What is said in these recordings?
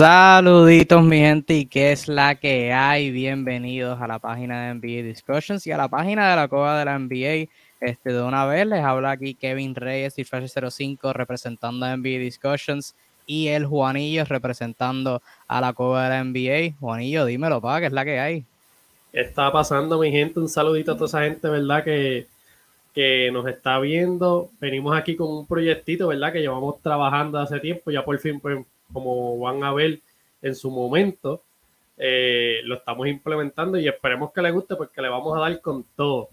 Saluditos mi gente y qué es la que hay. Bienvenidos a la página de NBA Discussions y a la página de la Coba de la NBA. Este, de una vez les habla aquí Kevin Reyes y Flash 05 representando a NBA Discussions y el Juanillo representando a la Coba de la NBA. Juanillo, dímelo, pa, ¿qué es la que hay? ¿Qué está pasando, mi gente? Un saludito a toda esa gente, ¿verdad? Que, que nos está viendo. Venimos aquí con un proyectito, ¿verdad? Que llevamos trabajando hace tiempo. Ya por fin, pues, como van a ver en su momento, eh, lo estamos implementando y esperemos que les guste porque le vamos a dar con todo.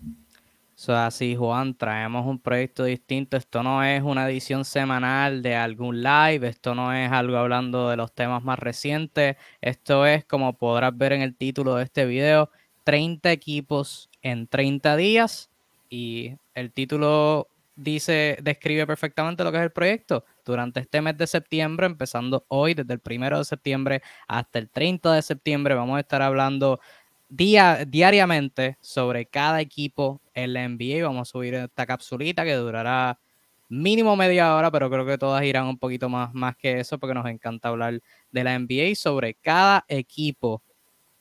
So, así, Juan, traemos un proyecto distinto. Esto no es una edición semanal de algún live, esto no es algo hablando de los temas más recientes. Esto es, como podrás ver en el título de este video, 30 equipos en 30 días. Y el título dice, describe perfectamente lo que es el proyecto. Durante este mes de septiembre, empezando hoy, desde el primero de septiembre hasta el 30 de septiembre, vamos a estar hablando día, diariamente sobre cada equipo en la NBA. Vamos a subir esta capsulita que durará mínimo media hora, pero creo que todas irán un poquito más, más que eso porque nos encanta hablar de la NBA sobre cada equipo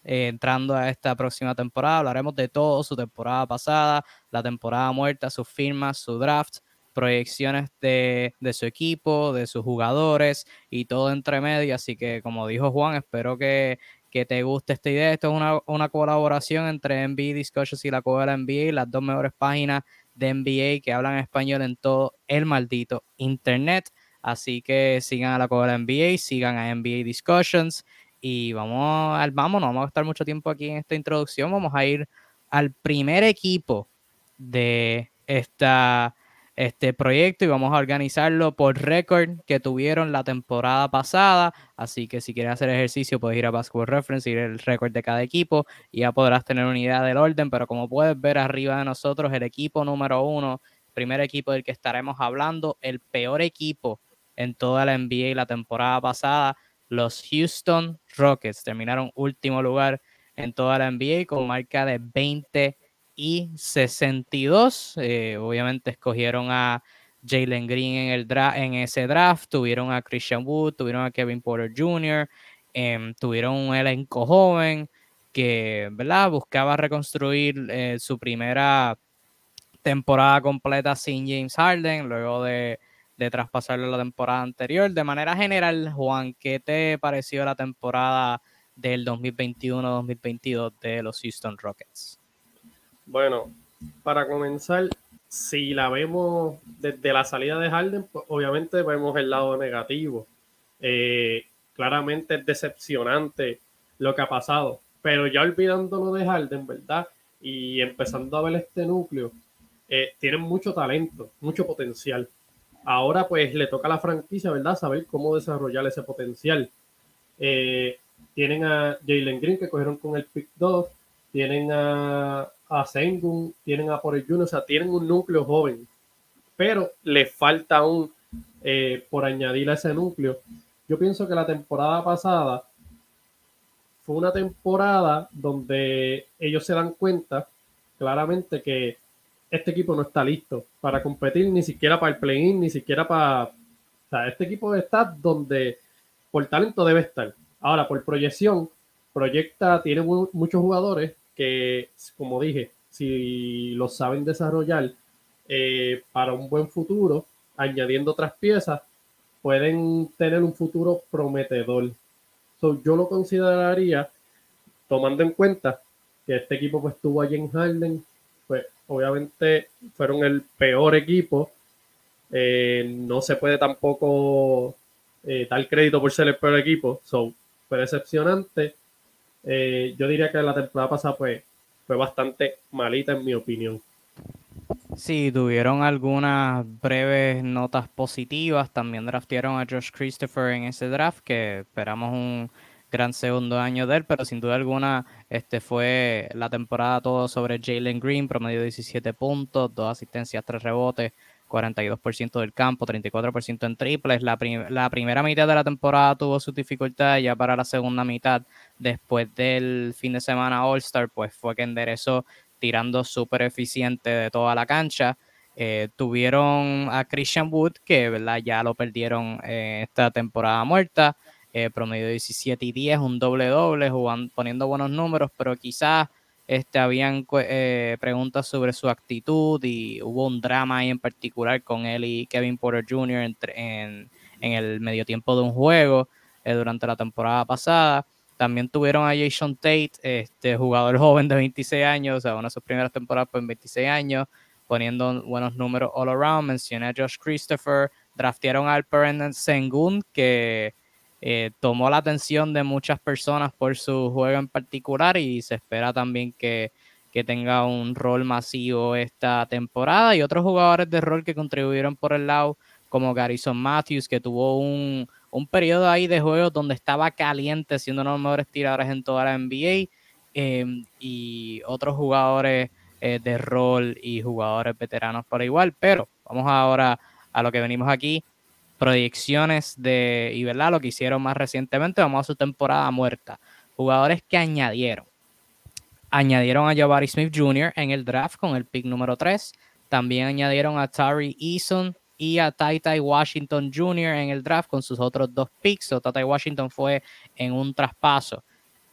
eh, entrando a esta próxima temporada. Hablaremos de todo, su temporada pasada, la temporada muerta, sus firmas, su draft, proyecciones de, de, su equipo, de sus jugadores y todo entre medio. Así que, como dijo Juan, espero que que te guste esta idea. Esto es una, colaboración entre NBA Discussions y la la NBA, las dos mejores páginas de NBA que hablan español en todo el maldito Internet. Así que sigan a la la NBA, sigan a NBA Discussions y vamos al vamos, no vamos a estar mucho tiempo aquí en esta introducción. Vamos a ir al primer equipo de esta este proyecto y vamos a organizarlo por récord que tuvieron la temporada pasada. Así que si quieres hacer ejercicio, puedes ir a Basketball Reference y ir el récord de cada equipo y ya podrás tener una idea del orden. Pero como puedes ver arriba de nosotros, el equipo número uno, primer equipo del que estaremos hablando, el peor equipo en toda la NBA la temporada pasada, los Houston Rockets. Terminaron último lugar en toda la NBA con marca de 20 y 62. Eh, obviamente escogieron a Jalen Green en, el en ese draft, tuvieron a Christian Wood, tuvieron a Kevin Porter Jr., em, tuvieron un elenco joven que ¿verdad? buscaba reconstruir eh, su primera temporada completa sin James Harden, luego de, de traspasarlo la temporada anterior. De manera general, Juan, ¿qué te pareció la temporada del 2021-2022 de los Houston Rockets? Bueno, para comenzar, si la vemos desde la salida de Harden, pues obviamente vemos el lado negativo. Eh, claramente es decepcionante lo que ha pasado, pero ya olvidándolo de Harden, ¿verdad? Y empezando a ver este núcleo, eh, tienen mucho talento, mucho potencial. Ahora pues le toca a la franquicia, ¿verdad? Saber cómo desarrollar ese potencial. Eh, tienen a Jalen Green que cogieron con el pick 2, tienen a a Sengun, tienen a Por el Junior, o sea, tienen un núcleo joven, pero le falta aún eh, por añadir a ese núcleo. Yo pienso que la temporada pasada fue una temporada donde ellos se dan cuenta claramente que este equipo no está listo para competir, ni siquiera para el play-in, ni siquiera para... O sea, este equipo está donde por talento debe estar. Ahora, por proyección, proyecta, tiene muchos jugadores que, como dije, si lo saben desarrollar eh, para un buen futuro, añadiendo otras piezas, pueden tener un futuro prometedor. yo lo consideraría, tomando en cuenta que este equipo pues tuvo a James Harden, pues obviamente fueron el peor equipo. Eh, no se puede tampoco eh, dar crédito por ser el peor equipo. So, fue decepcionante. Eh, yo diría que la temporada pasada pues, fue bastante malita en mi opinión. Sí, tuvieron algunas breves notas positivas. También draftearon a Josh Christopher en ese draft, que esperamos un gran segundo año de él, pero sin duda alguna este fue la temporada todo sobre Jalen Green, promedio 17 puntos, dos asistencias, tres rebotes, 42% del campo, 34% en triples. La, primera mitad de la temporada tuvo sus dificultades, ya para la segunda mitad, después del fin de semana All-Star, pues fue que enderezó tirando súper eficiente de toda la cancha. Eh, tuvieron a Christian Wood, que ya lo perdieron en esta temporada muerta. eh, promedio 17 y 10, un doble doble, jugando, poniendo buenos números, pero quizás este, habían eh, preguntas sobre su actitud y hubo un drama ahí en particular con él y Kevin Porter Jr. en, en el medio tiempo de un juego eh, durante la temporada pasada. También tuvieron a Jason Tate, este jugador joven de 26 años, o sea, una de sus primeras temporadas en 26 años, poniendo buenos números all around. Mencioné a Josh Christopher, draftearon al Alperen Sengun, que eh, tomó la atención de muchas personas por su juego en particular y se espera también que, que tenga un rol masivo esta temporada. Y otros jugadores de rol que contribuyeron por el lado, como Garrison Matthews, que tuvo un, un periodo ahí de juego donde estaba caliente, siendo uno de los mejores tiradores en toda la NBA, em, y otros jugadores eh, de rol y jugadores veteranos por igual. Pero vamos ahora a lo que venimos aquí. Proyecciones de, y verdad, lo que hicieron más recientemente, vamos a su temporada muerta. Jugadores que añadieron. Añadieron a Jabari Smith Jr. en el draft con el pick número 3. También añadieron a Tari Eason y a Tai Washington Jr. en el draft con sus otros dos picks. O Tai Washington fue en un traspaso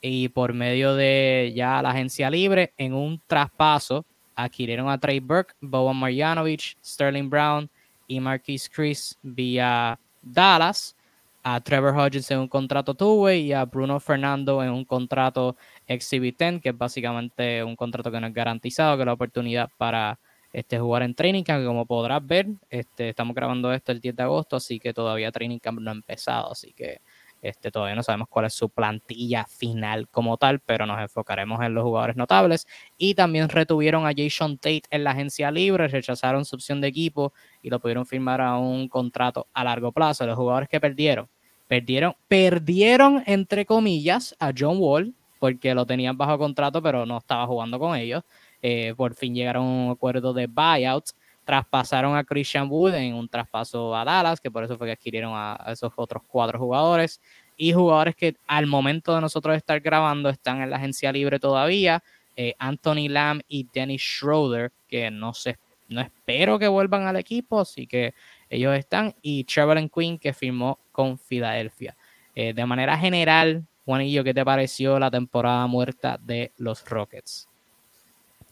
y por medio de ya la agencia libre, en un traspaso, adquirieron a Trey Burke, Boban Marjanovic, Sterling Brown y Marquise Chris vía Dallas, a Trevor Hodges en un contrato two-way y a Bruno Fernando en un contrato Exhibit 10, que es básicamente un contrato que no es garantizado, que es la oportunidad para este, jugar en Training Camp, como podrás ver, este, estamos grabando esto el 10 de agosto, así que todavía Training Camp no ha empezado, así que este, todavía no sabemos cuál es su plantilla final como tal, pero nos enfocaremos en los jugadores notables. Y también retuvieron a Jason Tate en la agencia libre, rechazaron su opción de equipo y lo pudieron firmar a un contrato a largo plazo. Los jugadores que perdieron, perdieron, perdieron entre comillas a John Wall, porque lo tenían bajo contrato, pero no estaba jugando con ellos. Eh, por fin llegaron a un acuerdo de buyouts. Traspasaron a Christian Wood en un traspaso a Dallas, que por eso fue que adquirieron a, esos otros cuatro jugadores. Y jugadores que al momento de nosotros estar grabando están en la agencia libre todavía. Eh, Anthony Lamb y Dennis Schroeder, que no sé, no espero que vuelvan al equipo, así que ellos están. Y Trevor Quinn, que firmó con Filadelfia. Eh, de manera general, Juanillo, ¿qué te pareció la temporada muerta de los Rockets?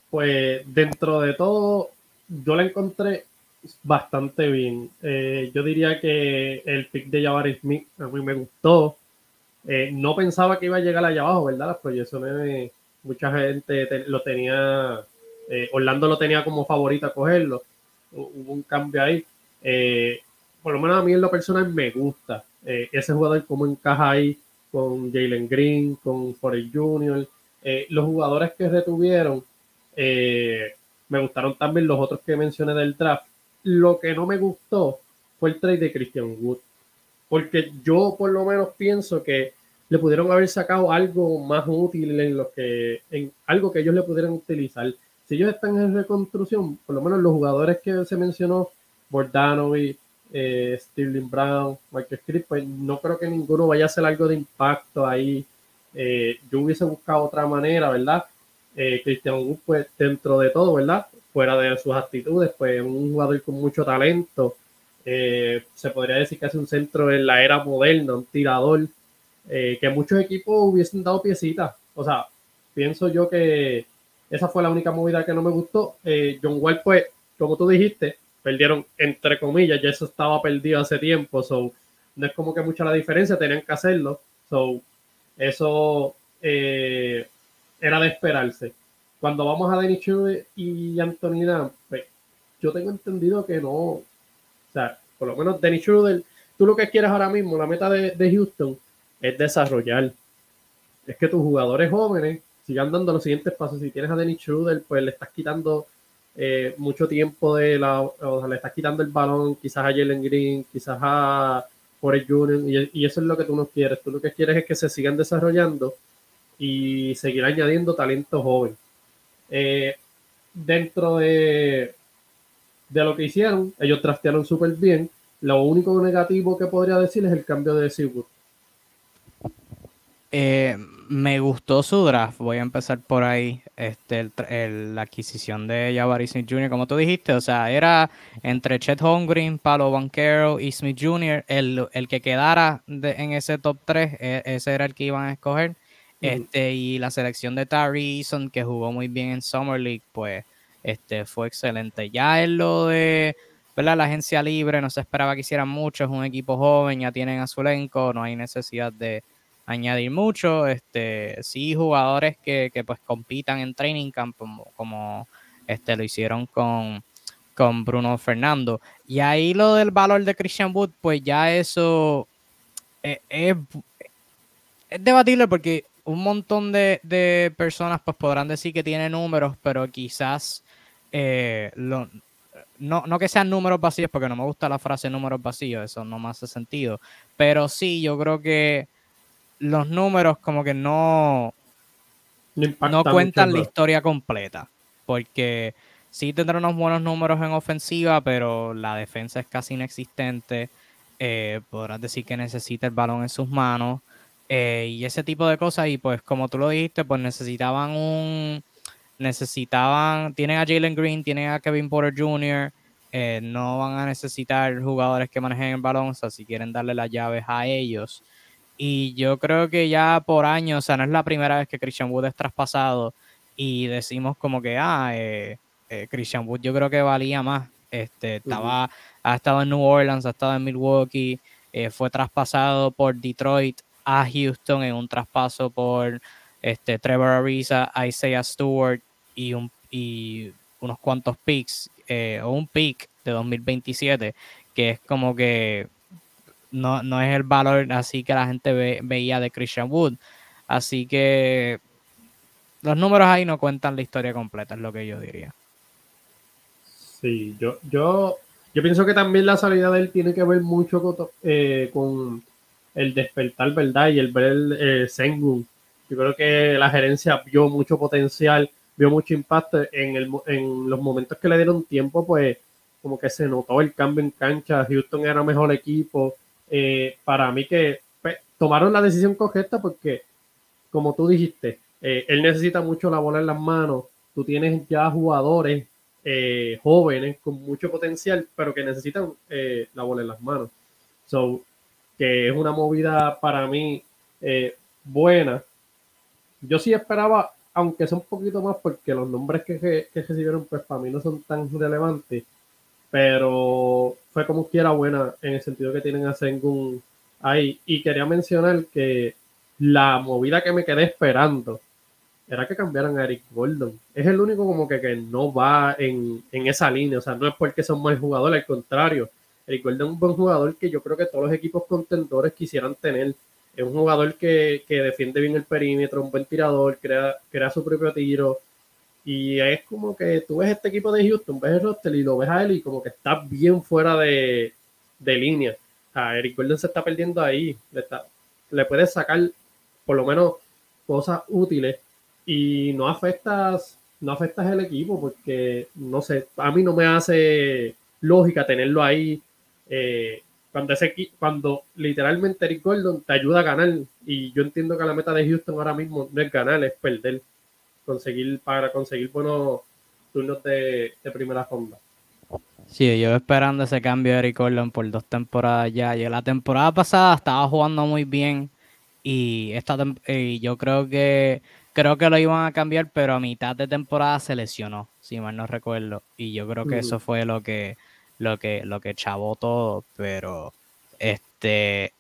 Pues dentro de todo, yo la encontré bastante bien. Eh, yo diría que el pick de Jabari Smith a mí me gustó. Eh, no pensaba que iba a llegar allá abajo, ¿verdad? Las proyecciones, mucha gente lo tenía, eh, Orlando lo tenía como favorito a cogerlo. Hubo un cambio ahí. por lo menos a mí en lo personal me gusta ese jugador, cómo encaja ahí con Jalen Green, con Forrest Jr., los jugadores que retuvieron eh, me gustaron también los otros que mencioné del draft. Lo que no me gustó fue el trade de Christian Wood. Porque yo por lo menos pienso que le pudieron haber sacado algo más útil en lo que, en algo que ellos le pudieran utilizar. Si ellos están en reconstrucción, por lo menos los jugadores que se mencionó, Bordanovic, eh, Brown, Michael Script, pues no creo que ninguno vaya a hacer algo de impacto ahí. Eh, yo hubiese buscado otra manera, ¿verdad? Eh, Christian Wood, pues dentro de todo, ¿verdad? Fuera de sus actitudes, pues un jugador con mucho talento. Eh, se podría decir que es un centro en la era moderna, un tirador, eh, que muchos equipos hubiesen dado piecitas. O sea, pienso yo que esa fue la única movida que no me gustó. Eh, John Wall, pues, como tú dijiste, perdieron entre comillas, ya eso estaba perdido hace tiempo, so no es como que mucha la diferencia, tenían que hacerlo. So, eso era de esperarse. Cuando vamos a Schroeder y Anthony Lamb, pues, yo tengo entendido que no, o sea, por lo menos Dennis Schroeder, tú lo que quieres ahora mismo, la meta de, Houston es desarrollar. Es que tus jugadores jóvenes sigan dando los siguientes pasos. Si tienes a Dennis Schroeder, pues le estás quitando eh, mucho tiempo de la, o sea, le estás quitando el balón, quizás a Jalen Green, quizás a Forrest Jr. Y, y, eso es lo que tú no quieres. Tú lo que quieres es que se sigan desarrollando y seguir añadiendo talento joven. Eh, dentro de, de lo que hicieron, ellos trastearon súper bien. Lo único negativo que podría decir es el cambio de Seawood. Eh, me gustó su draft, voy a empezar por ahí. Este, la adquisición de Jabari Smith Jr., como tú dijiste, o sea, era entre Chet Holmgren, Palo Banquero y Smith Jr., el, el que quedara en ese top 3, e, ese era el que iban a escoger. Este, y la selección de Tari Eason, que jugó muy bien en Summer League, pues este, fue excelente. Ya en lo de la agencia libre, no se esperaba que hicieran mucho, es un equipo joven, ya tienen a su no hay necesidad de añadir mucho. Este, sí, jugadores que, pues compitan en training camp, como, este, lo hicieron con, con Bruno Fernando. Y ahí lo del valor de Christian Wood, pues ya eso eh, es, debatible porque un montón de, personas pues podrán decir que tiene números, pero quizás eh, no, no, que sean números vacíos, porque no me gusta la frase números vacíos, eso no me hace sentido. Pero sí, yo creo que los números como que no, no, cuentan la historia completa, porque sí tendrá unos buenos números en ofensiva, pero la defensa es casi inexistente. Eh, podrás decir que necesita el balón en sus manos eh, y ese tipo de cosas. Y pues como tú lo dijiste, pues necesitaban un... Necesitaban... Tienen a Jalen Green, tienen a Kevin Porter Jr., eh, no van a necesitar jugadores que manejen el balón, o sea, si quieren darle las llaves a ellos, y yo creo que ya por años, o sea, no es la primera vez que Christian Wood es traspasado y decimos como que, ah, eh, eh, Christian Wood yo creo que valía más. Este, estaba, ha estado en New Orleans, ha estado en Milwaukee, fue traspasado por Detroit a Houston en un traspaso por este, Trevor Ariza, Isaiah Stewart y, un, y unos cuantos picks, o un pick de 2027, que es como que no, no es el valor así que la gente veía de Christian Wood. Así que los números ahí no cuentan la historia completa, es lo que yo diría. Sí, yo, yo, yo pienso que también la salida de él tiene que ver mucho con, eh, el despertar, ¿verdad? Y el ver el eh. Yo creo que la gerencia vio mucho potencial, vio mucho impacto en, el, en los momentos que le dieron tiempo, pues como que se notó el cambio en cancha. Houston era mejor equipo, eh, para mí que pues, tomaron la decisión correcta porque, como tú dijiste, eh, él necesita mucho la bola en las manos. Tú tienes ya jugadores eh, jóvenes con mucho potencial, pero que necesitan la bola en las manos. So, que es una movida para mí buena. Yo sí esperaba, aunque sea un poquito más, porque los nombres que, que recibieron, pues para mí no son tan relevantes pero fue como quiera buena en el sentido que tienen a Sengun ahí. Y quería mencionar que la movida que me quedé esperando era que cambiaran a Eric Gordon. Es el único como que, que no va en, esa línea, o sea, no es porque son mal jugadores, al contrario. Eric Gordon es un buen jugador que yo creo que todos los equipos contendores quisieran tener. Es un jugador que, que defiende bien el perímetro, un buen tirador, crea, crea su propio tiro, y es como que tú ves este equipo de Houston, ves el roster y lo ves a él y como que está bien fuera de, línea. O Eric Gordon se está perdiendo ahí. Le, le puedes sacar por lo menos cosas útiles y no afectas, no afectas el equipo porque, no sé, a mí no me hace lógica tenerlo ahí. Eh, cuando, ese, cuando literalmente Eric Gordon te ayuda a ganar y yo entiendo que la meta de Houston ahora mismo no es ganar, es perder conseguir para conseguir buenos turnos de, primera ronda. Sí, yo esperando ese cambio de Eric Gordon por dos temporadas ya. Y la temporada pasada estaba jugando muy bien y esta y yo creo que creo que lo iban a cambiar, pero a mitad de temporada se lesionó, si mal no recuerdo. Y yo creo que eso fue lo que lo que lo que chavó todo, pero este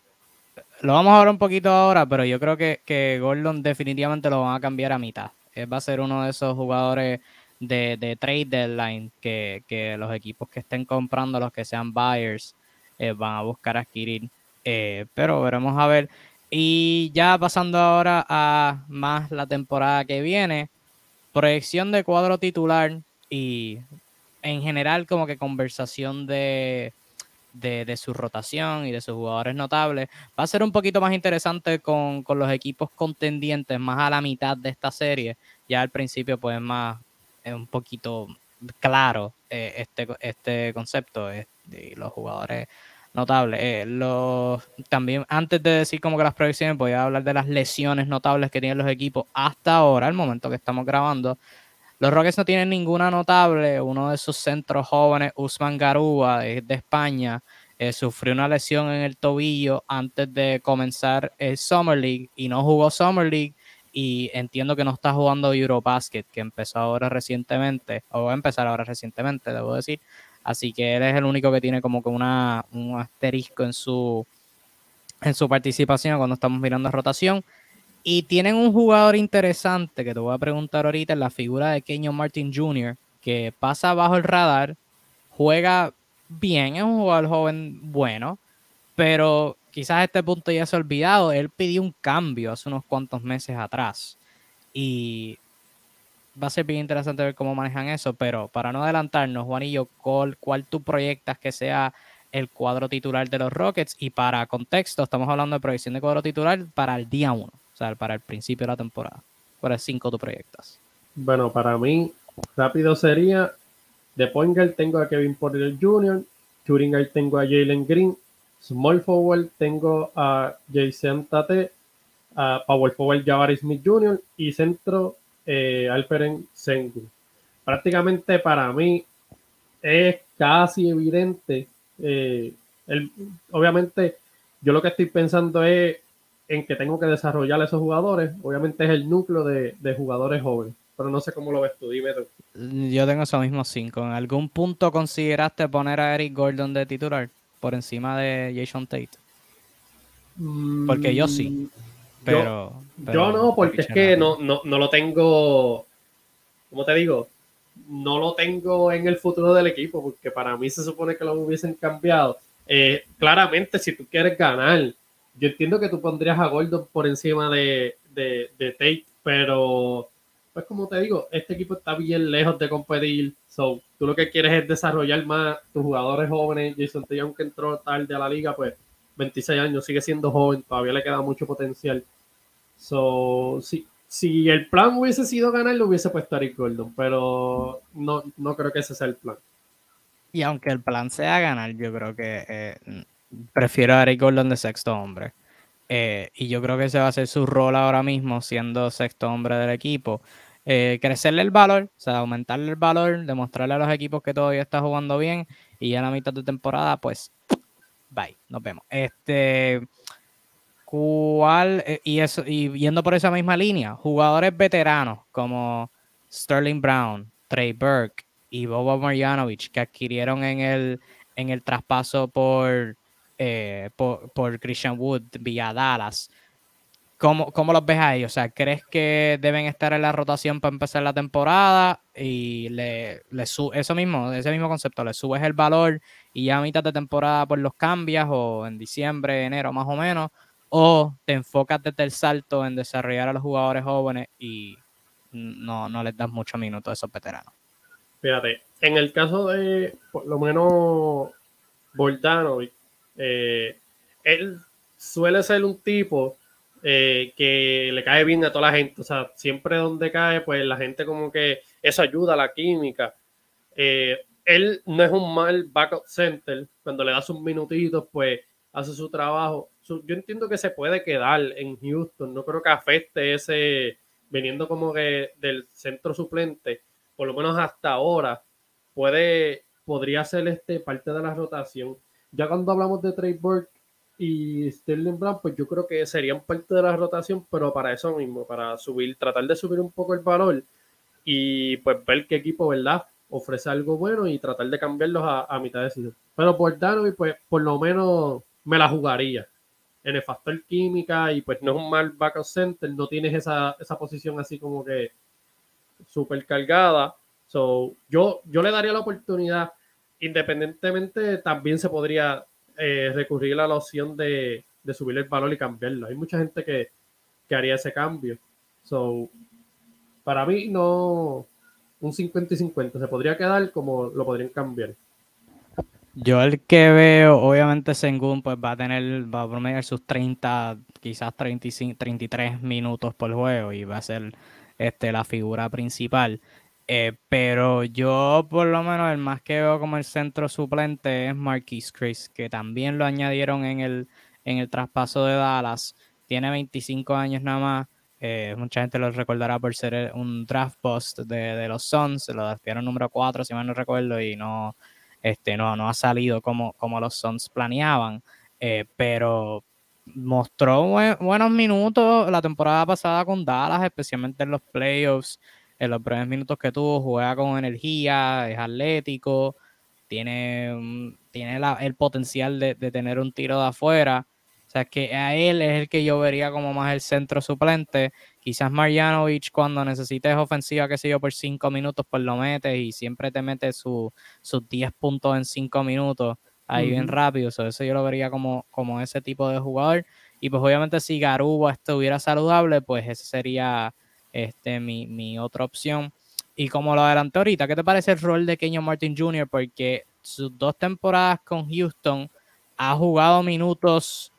lo vamos a ver un poquito ahora, pero yo creo que, que Gordon definitivamente lo van a cambiar a mitad va a ser uno de esos jugadores de, trade deadline que, los equipos que estén comprando, los que sean buyers, eh, van a buscar adquirir. Eh, pero veremos a ver. Y ya pasando ahora a más la temporada que viene, proyección de cuadro titular y en general como que conversación de, de, su rotación y de sus jugadores notables. Va a ser un poquito más interesante con, los equipos contendientes más a la mitad de esta serie. Ya al principio pues más es un poquito claro eh, este, este concepto. de los jugadores notable. Eh, también antes de decir como que las proyecciones, voy a hablar de las lesiones notables que tienen los equipos hasta ahora, el momento que estamos grabando. Los Rockets no tienen ninguna notable. Uno de sus centros jóvenes, Usman Garúa, de, de España, eh, sufrió una lesión en el tobillo antes de comenzar el Summer League y no jugó Summer League. Y entiendo que no está jugando Eurobasket, que empezó ahora recientemente, o va a empezar ahora recientemente, debo decir. Así que él es el único que tiene como que una, un asterisco en su, en su participación cuando estamos mirando rotación. Y tienen un jugador interesante que te voy a preguntar ahorita, la figura de Kenyon Martin Jr., que pasa bajo el radar, juega bien, es un jugador joven bueno, pero quizás a este punto ya se ha olvidado. Él pidió un cambio hace unos cuantos meses atrás. Y va a ser bien interesante ver cómo manejan eso, pero para no adelantarnos, Juanillo, ¿cuál, cuál tú proyectas que sea el cuadro titular de los Rockets? Y para contexto, estamos hablando de proyección de cuadro titular para el día 1, o para el principio de la temporada. ¿Cuál es 5 tú proyectas? Bueno, para mí, rápido sería, de point tengo a Kevin Porter Jr., shooting tengo a Jalen Green, small forward tengo a Jason Tate, a power forward Jabari Smith Jr. y centro eh, Alperen Sengu. Prácticamente para mí es casi evidente. Eh, obviamente, yo lo que estoy pensando es en que tengo que desarrollar esos jugadores. Obviamente es el núcleo de, jugadores jóvenes, pero no sé cómo lo ves tú. Dime tú. Yo tengo esos mismos cinco. ¿En algún punto consideraste poner a Eric Gordon de titular por encima de Jason Tate? Porque yo sí. Mm, pero yo, no, porque es que no, no, no lo tengo, ¿cómo te digo? No lo tengo en el futuro del equipo, porque para mí se supone que lo hubiesen cambiado. Eh, claramente, si tú quieres ganar, yo entiendo que tú pondrías a Gordon por encima de, de, de Tate, pero pues como te digo, este equipo está bien lejos de competir. So, tú lo que quieres es desarrollar más tus jugadores jóvenes. Jason aunque entró tarde a la liga, pues 26 años, sigue siendo joven, todavía le queda mucho potencial. So, si, si el plan hubiese sido ganar, lo hubiese puesto a Eric Gordon, pero no, no creo que ese sea el plan. Y aunque el plan sea ganar, yo creo que eh, prefiero a Eric Gordon de sexto hombre. Eh, y yo creo que ese va a ser su rol ahora mismo, siendo sexto hombre del equipo. Eh, crecerle el valor, o sea, aumentarle el valor, demostrarle a los equipos que todavía está jugando bien y ya en la mitad de temporada, pues Bye, nos vemos. Este, ¿cuál? Eh, y eso, y viendo por esa misma línea, jugadores veteranos como Sterling Brown, Trey Burke y Bobo Marjanovic que adquirieron en el, en el traspaso por, eh, por, por Christian Wood vía Dallas ¿Cómo, ¿Cómo, los ves a ellos? O sea, ¿crees que deben estar en la rotación para empezar la temporada? Y le, le eso mismo, ese mismo concepto, le subes el valor y ya a mitad de temporada pues los cambias o en diciembre, enero más o menos, o te enfocas desde el salto en desarrollar a los jugadores jóvenes y no, no les das muchos minutos a esos veteranos. Fíjate, en el caso de por lo menos Voltanovic, eh, él suele ser un tipo eh, que le cae bien a toda la gente. O sea, siempre donde cae, pues la gente como que eso ayuda a la química. Eh, él no es un mal backup center. Cuando le das un minutito, pues hace su trabajo. yo entiendo que se puede quedar en Houston. No creo que afecte ese, viniendo como que del centro suplente, por lo menos hasta ahora, puede, podría ser este parte de la rotación. Ya cuando hablamos de Trey Burke, y Sterling Brown, pues yo creo que serían parte de la rotación, pero para eso mismo, para subir, tratar de subir un poco el valor y pues ver qué equipo, ¿verdad? Ofrece algo bueno y tratar de cambiarlos a, mitad de season. Pero por Danovi, pues por lo menos me la jugaría. En el factor química y pues no es un mal backup center, no tienes esa, esa posición así como que súper cargada. So, yo, yo le daría la oportunidad, independientemente también se podría eh, recurrir a la opción de, subir el valor y cambiarlo. Hay mucha gente que, haría ese cambio. So, para mí no un 50 y 50 se podría quedar como lo podrían cambiar. Yo el que veo, obviamente Sengun pues va a tener, va a promediar sus 30, quizás 35, 33 minutos por juego y va a ser este, la figura principal. Eh, pero yo, por lo menos, el más que veo como el centro suplente es Marquis Chris, que también lo añadieron en el, en el traspaso de Dallas. Tiene 25 años nada más. Eh, mucha gente lo recordará por ser un draft bust de, los Suns. Lo draftearon número 4, si mal no recuerdo, y no, este, no, no ha salido como, como los Suns planeaban. Eh, pero mostró buenos minutos la temporada pasada con Dallas, especialmente en los playoffs en los breves minutos que tuvo, juega con energía, es atlético, tiene, tiene el potencial de, tener un tiro de afuera. O sea, que a él es el que yo vería como más el centro suplente. Quizás Marjanovic cuando necesites ofensiva, qué sé yo, por cinco minutos, pues lo metes y siempre te mete sus 10 puntos en cinco minutos ahí bien rápido. eso yo lo vería como, como ese tipo de jugador. Y pues obviamente si Garuba estuviera saludable, pues ese sería este, mi, mi otra opción. Y como lo adelanté ahorita, ¿qué te parece el rol de Kenyon Martin Jr.? Porque sus dos temporadas con Houston ha jugado minutos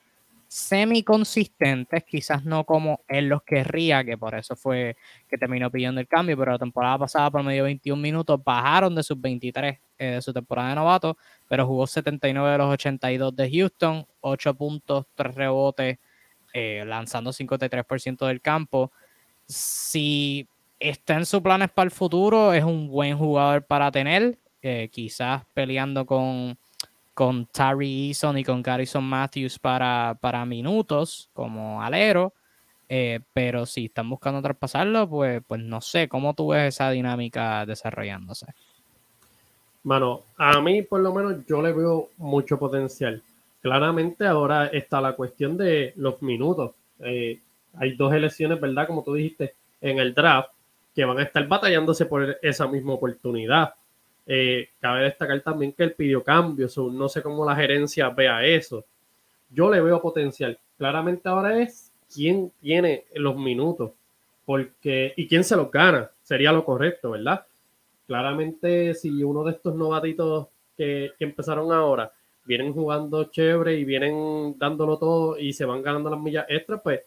semi consistentes, quizás no como él los querría, que por eso fue que terminó pidiendo el cambio, pero la temporada pasada por medio de 21 minutos bajaron de sus 23 eh, de su temporada de novato, pero jugó 79 de los 82 de Houston, 8 puntos, 3 rebotes, eh, lanzando 53% del campo si está en sus planes para el futuro, es un buen jugador para tener. Eh, quizás peleando con, con Tari Eason y con Garrison Matthews para, para minutos como alero. Eh, pero si están buscando traspasarlo, pues, pues no sé cómo tú ves esa dinámica desarrollándose. Mano, a mí por lo menos yo le veo mucho potencial. Claramente ahora está la cuestión de los minutos. Eh, hay dos elecciones, ¿verdad? Como tú dijiste, en el draft, que van a estar batallándose por esa misma oportunidad. Eh, cabe destacar también que él pidió cambios, no sé cómo la gerencia vea eso. Yo le veo potencial. Claramente ahora es quién tiene los minutos porque y quién se los gana. Sería lo correcto, ¿verdad? Claramente si uno de estos novatitos que, que empezaron ahora vienen jugando chévere y vienen dándolo todo y se van ganando las millas extras, pues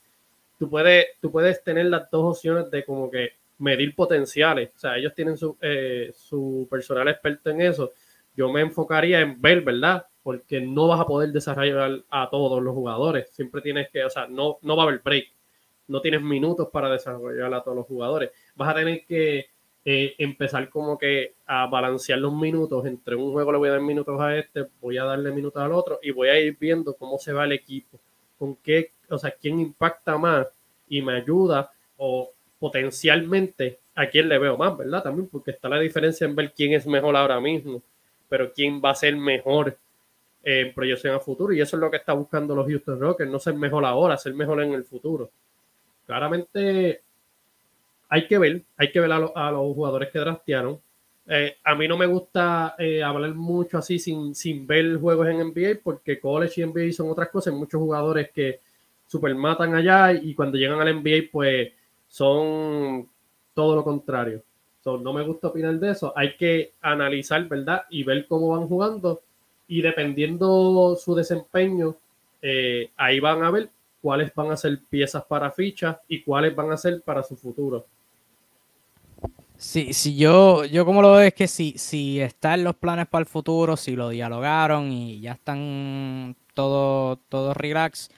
tú puedes, tú puedes tener las dos opciones de como que medir potenciales. O sea, ellos tienen su, eh, su personal experto en eso. Yo me enfocaría en ver, ¿verdad? Porque no vas a poder desarrollar a todos los jugadores. Siempre tienes que, o sea, no, no va a haber break. No tienes minutos para desarrollar a todos los jugadores. Vas a tener que eh, empezar como que a balancear los minutos. Entre un juego le voy a dar minutos a este, voy a darle minutos al otro y voy a ir viendo cómo se va el equipo con qué, o sea, quién impacta más y me ayuda o potencialmente a quién le veo más, ¿verdad? También porque está la diferencia en ver quién es mejor ahora mismo, pero quién va a ser mejor en proyección a futuro. Y eso es lo que está buscando los Houston Rockets, no ser mejor ahora, ser mejor en el futuro. Claramente hay que ver, hay que ver a, a los jugadores que draftearon, eh, a mí no me gusta eh, hablar mucho así sin, sin ver juegos en NBA porque college y NBA son otras cosas. Hay muchos jugadores que super matan allá y cuando llegan al NBA pues son todo lo contrario. no me gusta opinar de eso. Hay que analizar, ¿verdad? Y ver cómo van jugando y dependiendo su desempeño, eh, ahí van a ver cuáles van a ser piezas para fichas y cuáles van a ser para su futuro. Sí, sí, yo, yo como lo veo es que si, si están los planes para el futuro, si lo dialogaron y ya están todos todo relax,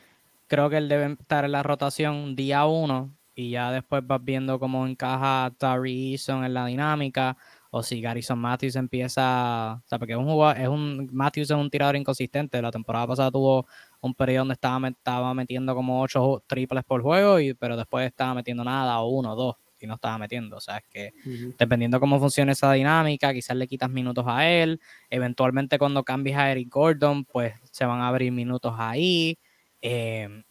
creo que él debe estar en la rotación día uno y ya después vas viendo cómo encaja Tari Eason en la dinámica o si Garrison Matthews empieza, o sea, porque es un jugador, es un, Matthews es un tirador inconsistente, la temporada pasada tuvo un periodo donde estaba, estaba metiendo como ocho triples por juego, y, pero después estaba metiendo nada o uno o dos y no estaba metiendo. O sea, es que dependiendo cómo funcione esa dinámica, quizás le quitas minutos a él. Eventualmente, cuando cambies a Eric Gordon, pues se van a abrir minutos ahí. Em,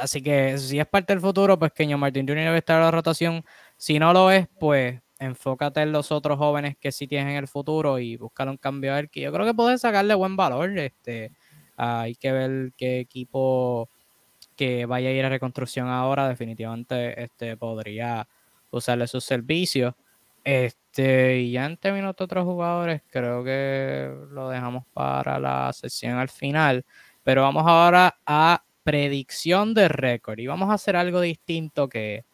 así que si es parte del futuro, pues Keño Martin Jr. debe estar en la rotación. Si no lo es, pues enfócate en los otros jóvenes que sí tienen el futuro y buscar un cambio a él, que yo creo que puede sacarle buen valor. Este, hay que ver qué equipo que vaya a ir a reconstrucción ahora definitivamente este, podría usarle sus servicios. Este, y ya en términos de otros jugadores, creo que lo dejamos para la sesión al final. Pero vamos ahora a predicción de récord. Y vamos a hacer algo distinto que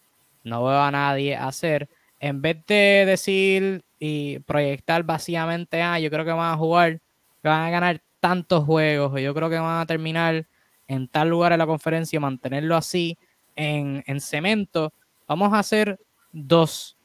no veo a nadie hacer. en vez de decir y proyectar básicamente, ah, yo creo que van a jugar, que van a ganar tantos juegos, yo creo que van a terminar en tal lugar en la conferencia, mantenerlo así en, cemento, vamos a hacer dos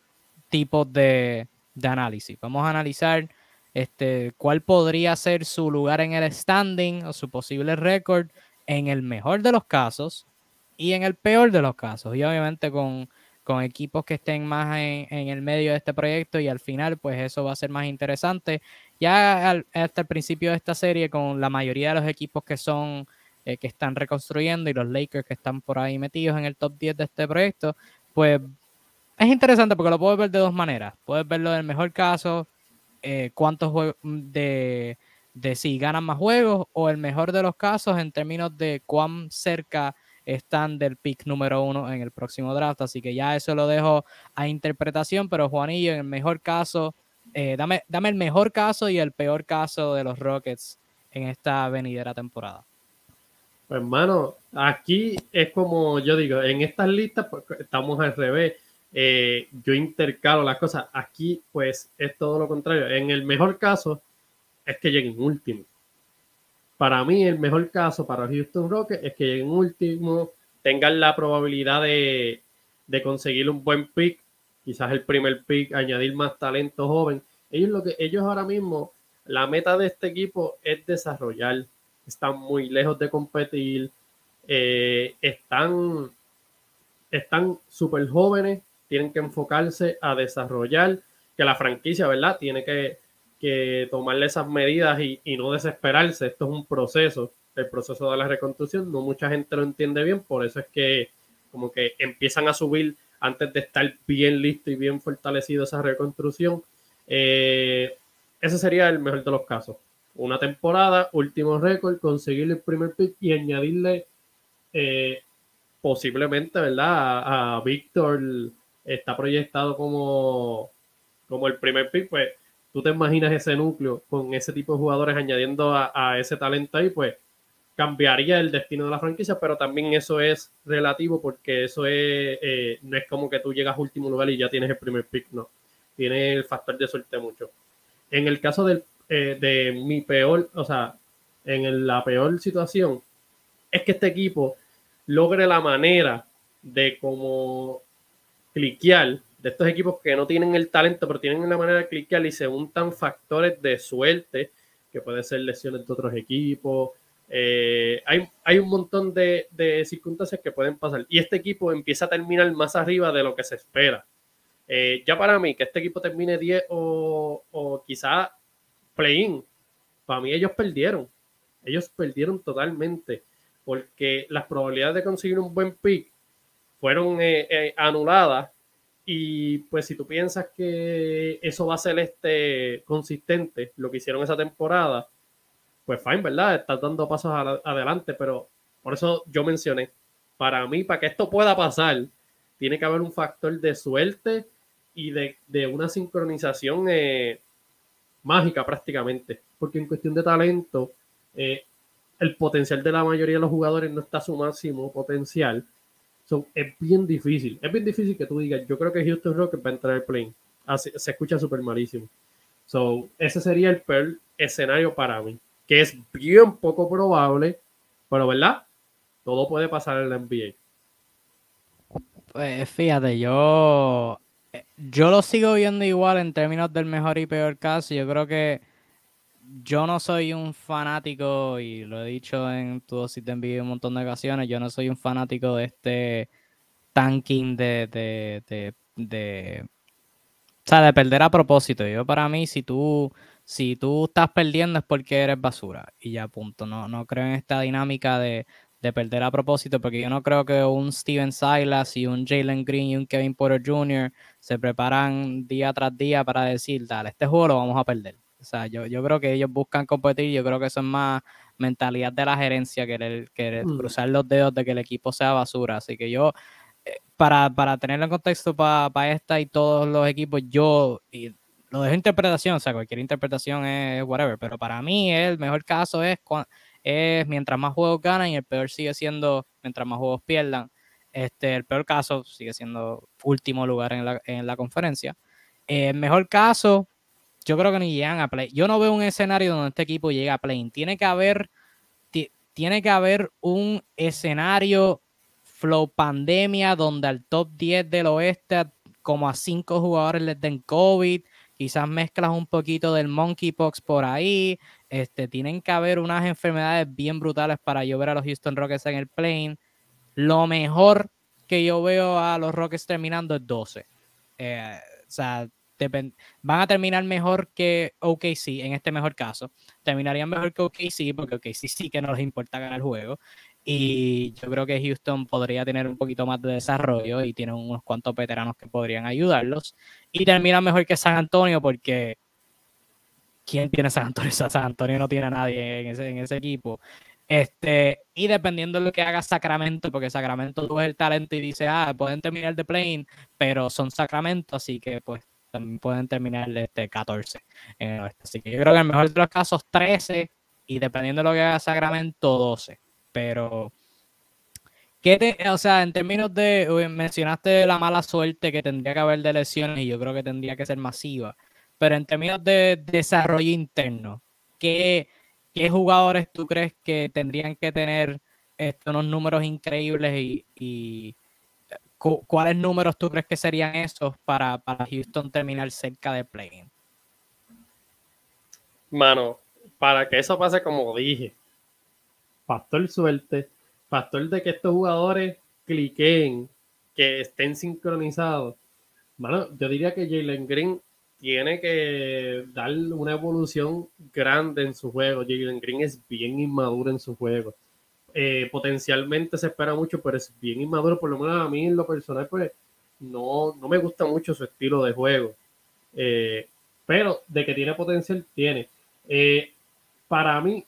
tipos de, análisis. Vamos a analizar este, cuál podría ser su lugar en el standing o su posible récord en el mejor de los casos y en el peor de los casos. Y obviamente con, con equipos que estén más en, el medio de este proyecto y al final pues eso va a ser más interesante. Ya hasta el principio de esta serie con la mayoría de los equipos que son eh, que están reconstruyendo y los Lakers que están por ahí metidos en el top 10 de este proyecto, pues es interesante porque lo puedes ver de dos maneras. Puedes verlo en el mejor caso, eh, cuántos juegos de, de si ganan más juegos, o el mejor de los casos en términos de cuán cerca están del pick número uno en el próximo draft. Así que ya eso lo dejo a interpretación, pero Juanillo, en el mejor caso, eh, dame, dame el mejor caso y el peor caso de los Rockets en esta venidera temporada. Pues hermano, aquí es como yo digo, en estas listas pues, estamos al revés. Eh, yo intercalo las cosas. Aquí, pues, es todo lo contrario. En el mejor caso, es que lleguen último. Para mí, el mejor caso para Houston Rockets es que lleguen último, tengan la probabilidad de, conseguir un buen pick, quizás el primer pick, añadir más talento joven. Ellos, lo que, ellos ahora mismo, la meta de este equipo es desarrollar. Están muy lejos de competir. Eh, están están súper jóvenes tienen que enfocarse a desarrollar, que la franquicia, ¿verdad? Tiene que, tomarle esas medidas y, no desesperarse. Esto es un proceso, el proceso de la reconstrucción. No mucha gente lo entiende bien, por eso es que como que empiezan a subir antes de estar bien listo y bien fortalecido esa reconstrucción. Eh, ese sería el mejor de los casos. Una temporada, último récord, conseguir el primer pick y añadirle eh, posiblemente, ¿verdad? A, a Víctor está proyectado como, como el primer pick, pues tú te imaginas ese núcleo con ese tipo de jugadores añadiendo a, ese talento ahí, pues cambiaría el destino de la franquicia, pero también eso es relativo porque eso es, eh, no es como que tú llegas a último lugar y ya tienes el primer pick, no. Tiene el factor de suerte mucho. En el caso del, eh, de mi peor, o sea, en la peor situación, es que este equipo logre la manera de como cliquear, de estos equipos que no tienen el talento, pero tienen una manera de cliquear y se untan factores de suerte, que pueden ser lesiones de otros equipos. Eh, hay, hay, un montón de, circunstancias que pueden pasar. Y este equipo empieza a terminar más arriba de lo que se espera. Eh, ya para mí, que este equipo termine 10 o, o quizá play-in, para mí ellos perdieron. Ellos perdieron totalmente. Porque las probabilidades de conseguir un buen pick fueron eh, eh, anuladas. Y pues si tú piensas que eso va a ser este consistente, lo que hicieron esa temporada, pues fine, ¿verdad? Estás dando pasos adelante, pero por eso yo mencioné, para mí, para que esto pueda pasar, tiene que haber un factor de suerte y de, una sincronización eh, mágica prácticamente, porque en cuestión de talento, el potencial de la mayoría de los jugadores no está a su máximo potencial es bien difícil. Es bien difícil que tú digas, yo creo que Houston Rockets va a entrar al play. se escucha súper malísimo. So, ese sería el peor escenario para mí, que es bien poco probable, pero ¿verdad? Todo puede pasar en la NBA. Pues fíjate, yo, yo lo sigo viendo igual en términos del mejor y peor caso. Yo creo que yo no soy un fanático, y lo he dicho en tu si te envío un montón de ocasiones, yo no soy un fanático de este tanking de, de, de, de, o sea, de perder a propósito. Yo para mí, si tú, si tú estás perdiendo es porque eres basura. Y ya punto. No, no creo en esta dinámica de, de perder a propósito, porque yo no creo que un Steven Silas y un Jalen Green y un Kevin Porter Jr. se preparan día tras día para decir, dale, este juego lo vamos a perder. O sea, yo, yo creo que ellos buscan competir, yo creo que eso es más mentalidad de la gerencia, que que mm. cruzar los dedos de que el equipo sea basura. Así que yo, eh, para, para tenerlo en contexto para esta y todos los equipos, yo, y lo dejo interpretación, o sea, cualquier interpretación es whatever, pero para mí el mejor caso es, es mientras más juegos ganan y el peor sigue siendo mientras más juegos pierdan. Este, el peor caso sigue siendo último lugar en la, en la conferencia. El mejor caso, yo creo que ni llegan a play. Yo no veo un escenario donde este equipo llegue a play. Tiene que haber, tiene que haber un escenario flow pandemia donde al top 10 del oeste, como a cinco jugadores les den COVID, quizás mezclas un poquito del monkeypox por ahí. Este, tienen que haber unas enfermedades bien brutales para yo ver a los Houston Rockets en el plane. Lo mejor que yo veo a los Rockets terminando es 12. Eh, o sea, van a terminar mejor que OKC en este mejor caso. Terminarían mejor que OKC porque OKC sí que no les importa ganar el juego. Y yo creo que Houston podría tener un poquito más de desarrollo y tiene unos cuantos veteranos que podrían ayudarlos. Y terminan mejor que San Antonio porque ¿quién tiene San Antonio? San Antonio no tiene a nadie en ese, en ese equipo. Este, y dependiendo de lo que haga Sacramento, porque Sacramento tuvo el talento y dice, ah, pueden terminar de plane, pero son Sacramento, así que pues pueden terminar este 14 Así que yo creo que en el mejor de los casos 13 y dependiendo de lo que haga Sacramento 12. Pero, ¿qué o sea, en términos de, mencionaste la mala suerte que tendría que haber de lesiones y yo creo que tendría que ser masiva, pero en términos de desarrollo interno, ¿qué ¿qué jugadores tú crees que tendrían que tener estos unos números increíbles y, cuáles números tú crees que serían esos para, para Houston terminar cerca de play? Mano, para que eso pase como dije, factor suerte, factor de que estos jugadores cliquen, que estén sincronizados. Mano, yo diría que Jalen Green tiene que dar una evolución grande en su juego. Jalen Green es bien inmaduro en su juego. Eh, potencialmente se espera mucho, pero es bien inmaduro. Por lo menos a mí, en lo personal, pues no, no me gusta mucho su estilo de juego. Eh, pero de que tiene potencial, tiene. Eh, para mí,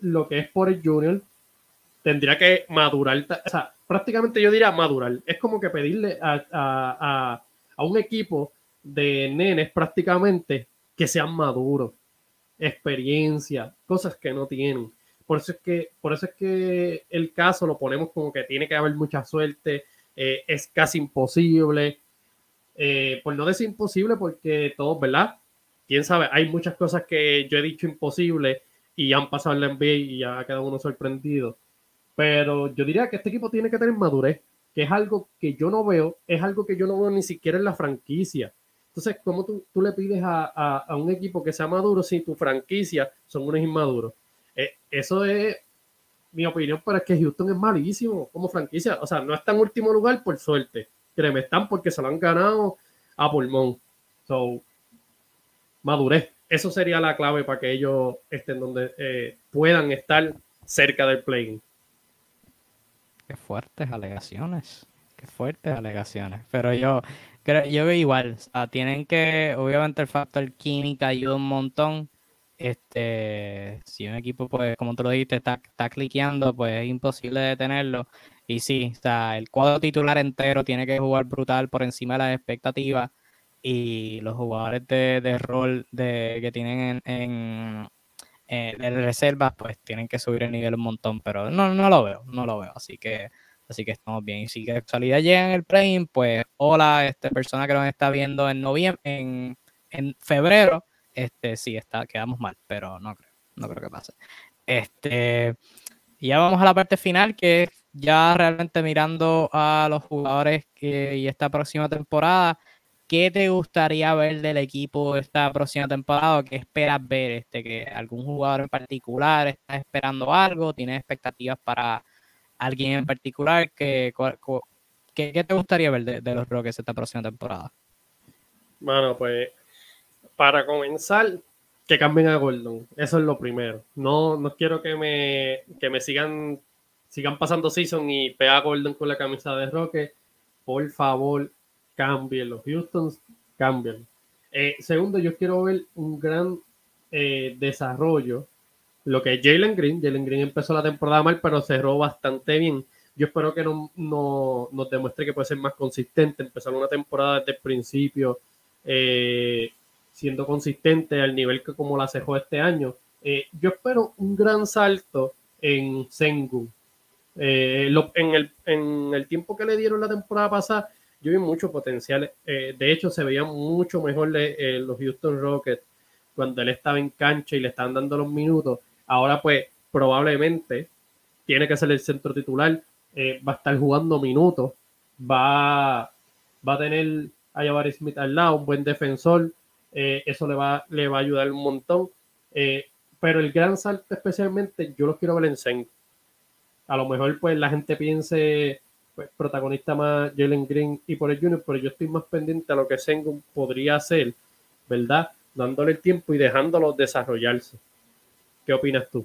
lo que es por el Junior, tendría que madurar. O sea, prácticamente yo diría madurar. Es como que pedirle a, a, a un equipo de nenes prácticamente que sean maduros, experiencia, cosas que no tienen. Por eso es que, por eso es que el caso lo ponemos como que tiene que haber mucha suerte, eh, es casi imposible. Eh, por no decir imposible, porque todos, ¿verdad? Quién sabe, hay muchas cosas que yo he dicho imposible y han pasado en la NBA y ha quedado uno sorprendido. Pero yo diría que este equipo tiene que tener madurez, que es algo que yo no veo, es algo que yo no veo ni siquiera en la franquicia. Entonces, ¿cómo tú, le pides a, un equipo que sea maduro si tu franquicia son unos inmaduros? Eh, eso es mi opinión, pero es que Houston es malísimo como franquicia. O sea, no está en último lugar por suerte. Créeme, están porque se lo han ganado a pulmón. So, madurez. Eso sería la clave para que ellos estén donde eh, puedan estar cerca del play. Qué fuertes alegaciones. Qué fuertes alegaciones. Pero yo, yo veo igual, tienen que, obviamente el factor química ayuda un montón. Este, si un equipo, pues, como tú lo dijiste, está, está cliqueando, pues es imposible detenerlo. Y sí, el cuadro titular entero tiene que jugar brutal por encima de las expectativas. Y los jugadores de, rol de, que tienen en, en, en, reservas, pues tienen que subir el nivel un montón. Pero no, no lo veo, no lo veo. Así que Así que estamos bien. Y si de actualidad llega en el play pues hola, esta persona que nos está viendo en noviembre, en, en febrero, este sí está, quedamos mal, pero no creo, no creo que pase. Este, ya vamos a la parte final, que ya realmente mirando a los jugadores que, y esta próxima temporada. ¿Qué te gustaría ver del equipo esta próxima temporada? ¿Qué esperas ver? Este, que algún jugador en particular está esperando algo, tiene expectativas para alguien en particular que, ¿qué te gustaría ver de, los Rockets esta próxima temporada? Bueno, pues para comenzar, que cambien a Gordon. Eso es lo primero. No, no quiero que me, que me sigan, sigan pasando season y pega a Gordon con la camisa de Rockets. Por favor, cambien los Houston, cambien. Eh, segundo, yo quiero ver un gran eh, desarrollo lo que es Jalen Green. Jalen Green empezó la temporada mal, pero cerró bastante bien. Yo espero que no, nos demuestre que puede ser más consistente, empezar una temporada desde el principio, eh, siendo consistente al nivel que como la cerró este año. Eh, yo espero un gran salto en Sengun. Eh, en, el, en el tiempo que le dieron la temporada pasada, yo vi mucho potencial. Eh, de hecho, se veía mucho mejor los Houston Rockets cuando él estaba en cancha y le estaban dando los minutos. Ahora, pues, probablemente tiene que ser el centro titular, va a estar jugando minutos, va, va a tener a Jabari Smith al lado, un buen defensor, eso le va, le va a ayudar un montón. pero el gran salto especialmente yo lo quiero ver en Senko a lo mejor pues la gente piense pues, protagonista más Jalen Green y por el Junior, pero yo estoy más pendiente a lo que Sengun podría hacer, ¿verdad? Dándole el tiempo y dejándolo desarrollarse. ¿Qué opinas tú?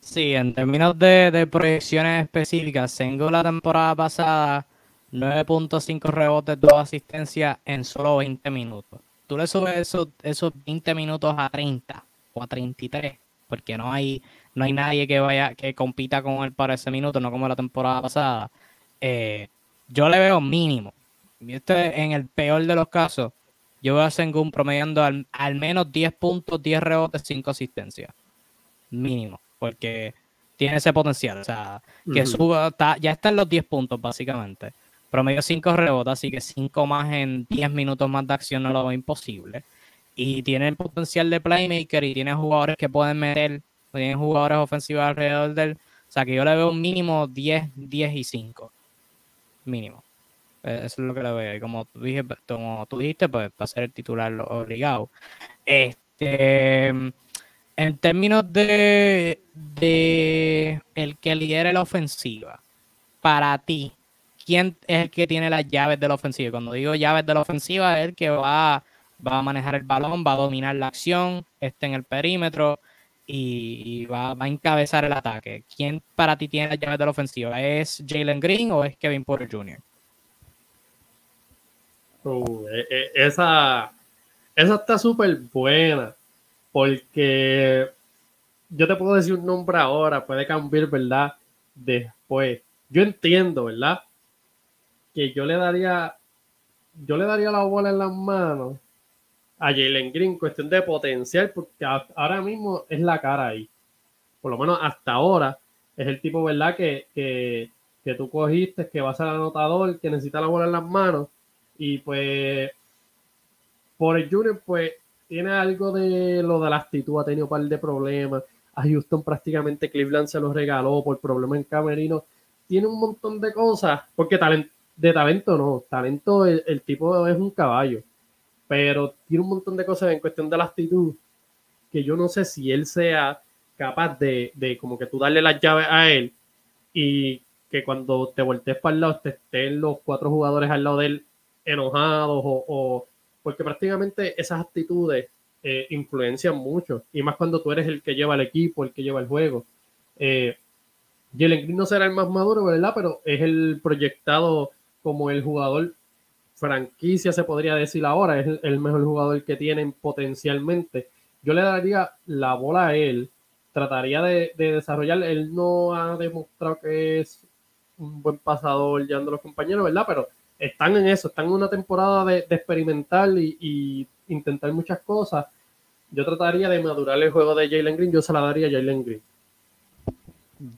Sí, en términos de, proyecciones específicas, Sengun la temporada pasada 9.5 rebotes, 2 asistencias en solo 20 minutos. Tú le subes esos, esos 20 minutos a 30 o a 33, porque no hay no hay nadie que vaya, que compita con él para ese minuto, no como la temporada pasada. Eh, yo le veo mínimo. Este, en el peor de los casos, yo veo a Sengun promediando al, menos 10 puntos, 10 rebotes, 5 asistencias. Mínimo, porque tiene ese potencial. O sea, que suba, ya está en los 10 puntos, básicamente. Promedio 5 rebotes, así que 5 más en 10 minutos más de acción no lo veo imposible. Y tiene el potencial de playmaker y tiene jugadores que pueden meter tienen jugadores ofensivos alrededor del. O sea que yo le veo mínimo 10, 10 y 5. Mínimo. E, eso es lo que le veo. Y como tú, dije, como tú dijiste, pues va a ser el titular obligado. Este. En términos de, de el que lidere la ofensiva, para ti, ¿quién es el que tiene las llaves de la ofensiva? Cuando digo llaves de la ofensiva, es el que va, va a manejar el balón, va a dominar la acción, esté en el perímetro, y, va, a encabezar el ataque. ¿Quién para ti tiene la llave de la ofensiva? ¿Es Jalen Green o es Kevin Porter Jr.? Uh, e, e, esa, esa está súper buena porque yo te puedo decir un nombre ahora, puede cambiar, ¿verdad? Después. Yo entiendo, ¿verdad? Que yo le daría, yo le daría la bola en las manos a Jalen Green, cuestión de potencial, porque ahora mismo es la cara ahí. Por lo menos hasta ahora es el tipo, ¿verdad? Que, que, que tú cogiste, que va a ser anotador, que necesita la bola en las manos. Y pues, por el Junior, pues, tiene algo de lo de la actitud, ha tenido un par de problemas. A Houston prácticamente Cleveland se lo regaló por problemas en Camerino. Tiene un montón de cosas, porque de talento no, talento el tipo es un caballo pero tiene un montón de cosas en cuestión de la actitud que yo no sé si él sea capaz de, de como que tú darle las llaves a él y que cuando te voltees para el lado te estén los cuatro jugadores al lado de él enojados o, porque prácticamente esas actitudes eh, influencian mucho y más cuando tú eres el que lleva el equipo, el que lleva el juego. Eh, Jalen Green no será el más maduro, ¿verdad? Pero es el proyectado como el jugador franquicia, se podría decir ahora, es el mejor jugador que tienen potencialmente. Yo le daría la bola a él, trataría de, desarrollar, él no ha demostrado que es un buen pasador llevando a los compañeros, ¿verdad? Pero están en eso, están en una temporada de, experimentar y, intentar muchas cosas. Yo trataría de madurar el juego de Jalen Green, yo se la daría a Jalen Green.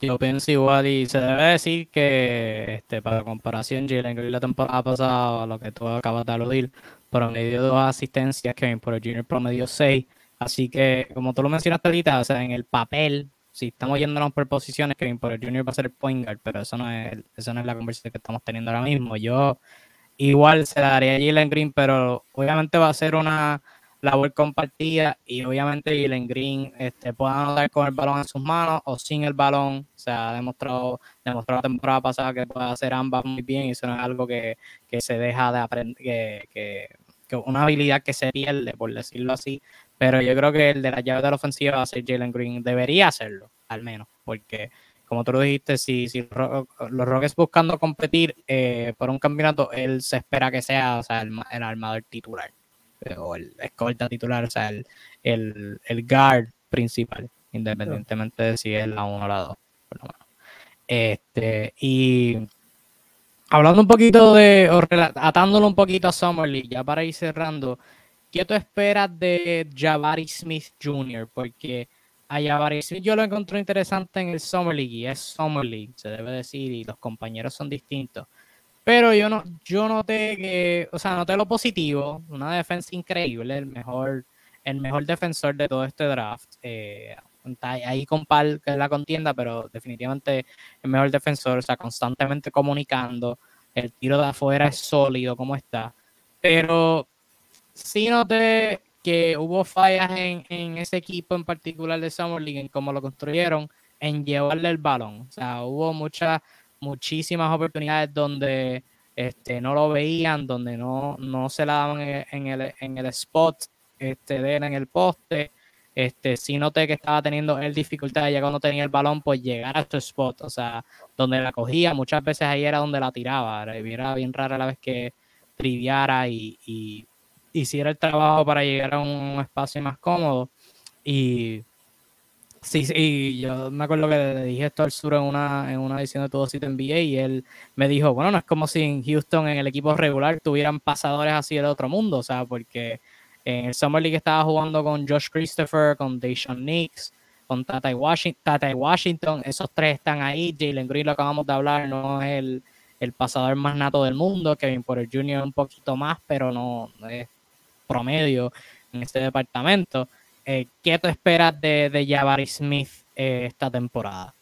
Yo pienso igual y se debe decir que este, para comparación Jalen Green la temporada pasada, lo que tú acabas de aludir, promedio dos asistencias, Kevin por el Junior promedio seis. Así que, como tú lo mencionaste ahorita, o sea, en el papel, si estamos yéndonos por posiciones, Kevin por el Junior va a ser el point guard, pero eso no es, eso no es la conversación que estamos teniendo ahora mismo. Yo igual se daría a Jalen Green, pero obviamente va a ser una labor compartida y obviamente Jalen Green este, puede anotar con el balón en sus manos o sin el balón. O sea, ha demostrado, demostró la temporada pasada que puede hacer ambas muy bien y eso no es algo que, se deja de aprender, que, que, una habilidad que se pierde, por decirlo así. Pero yo creo que el de la llave de la ofensiva va a ser Jalen Green. Debería hacerlo, al menos, porque como tú lo dijiste, si, si los Rockets buscando competir eh, por un campeonato, él se espera que sea o sea, el, el armador titular o el escolta titular, o sea, el, el, guard principal, independientemente de si es la 1 o la 2. Este, y hablando un poquito de, o atándolo un poquito a Summer League, ya para ir cerrando, ¿qué tú esperas de Jabari Smith Jr.? Porque a yo lo encontré interesante en el Summer League y es Summer League, se debe decir, y los compañeros son distintos. Pero yo no, yo noté que, o sea, noté lo positivo, una defensa increíble, el mejor, el mejor defensor de todo este draft. Eh, ahí con Pal, que es la contienda, pero definitivamente el mejor defensor, o sea, constantemente comunicando. El tiro de afuera es sólido, como está. Pero sí noté que hubo fallas en, ese equipo en particular de Summer League, en cómo lo construyeron, en llevarle el balón. O sea, hubo muchas, muchísimas oportunidades donde este, no lo veían, donde no, no se la daban en el, en el, spot este, de él en el poste. Este, sí noté que estaba teniendo el dificultad ya cuando tenía el balón, pues llegar a su spot, o sea, donde la cogía, muchas veces ahí era donde la tiraba, era bien rara la vez que triviara y hiciera el trabajo para llegar a un espacio más cómodo. Y sí, sí, yo me acuerdo que le dije esto al sur en una, en una edición de Todo Sitio NBA y él me dijo, bueno, no es como si en Houston en el equipo regular tuvieran pasadores así del otro mundo, o sea, porque en el Summer League estaba jugando con Josh Christopher, con Deshaun Nix, con Tata Washington, Washington, esos tres están ahí, Jalen Green lo acabamos de hablar, no es el, el pasador más nato del mundo, Kevin Porter Jr. un poquito más, pero no es promedio en este departamento. Eh, ¿Qué tú esperas de, de Jabari Smith eh, esta temporada?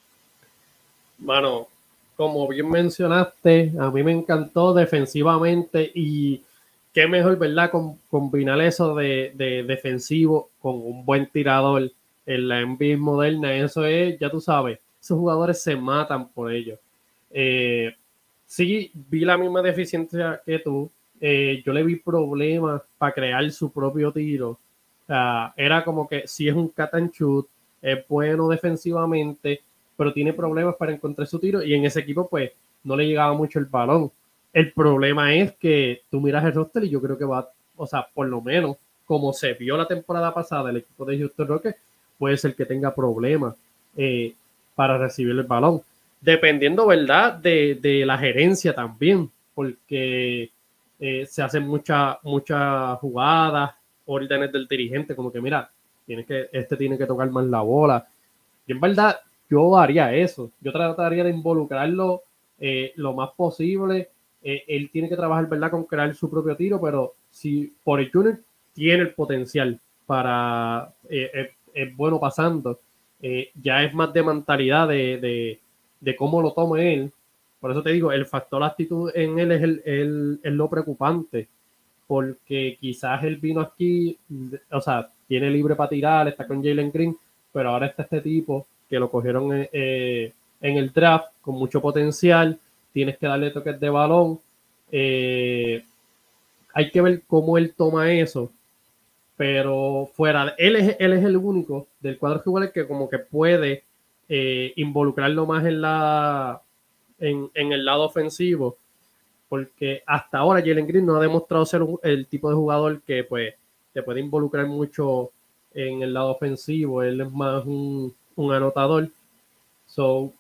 Bueno, como bien mencionaste, a mí me encantó defensivamente y qué mejor, ¿verdad? Con, combinar eso de, defensivo con un buen tirador en la NBA moderna. Eso es, ya tú sabes, esos jugadores se matan por ello. Eh, sí, vi la misma deficiencia que tú yo le vi problemas para crear su propio tiro. Era como que si es un cat and shoot, es bueno defensivamente, pero tiene problemas para encontrar su tiro y en ese equipo pues no le llegaba mucho el balón. El problema es que tú miras el roster y yo creo que va, o sea, por lo menos como se vio la temporada pasada el equipo de Houston Rockets, puede ser que tenga problemas eh, para recibir el balón. Dependiendo, ¿verdad? De, de la gerencia también, porque eh, se hacen muchas muchas jugadas, órdenes del dirigente, como que mira, tiene que, este tiene que tocar más la bola. Y en verdad, yo haría eso. Yo trataría de involucrarlo eh, lo más posible. Eh, él tiene que trabajar, ¿verdad?, con crear su propio tiro, pero si por el Junior tiene el potencial para. es bueno pasando. ya es más de mentalidad de, de, de cómo lo tome él por eso te digo, el factor actitud en él es, el, lo preocupante, porque quizás él vino aquí, o sea, tiene libre para tirar, está con Jalen Green, pero ahora está este tipo que lo cogieron eh, eh, en el draft con mucho potencial, tienes que darle toques de balón. Eh, hay que ver cómo él toma eso, pero fuera, él es, él es el único del cuadro jugadores que como que puede involucrarlo más en la en, el lado ofensivo, porque hasta ahora Jalen Green no ha demostrado ser el tipo de jugador que pues te puede involucrar mucho en el lado ofensivo, él es más un, anotador. So,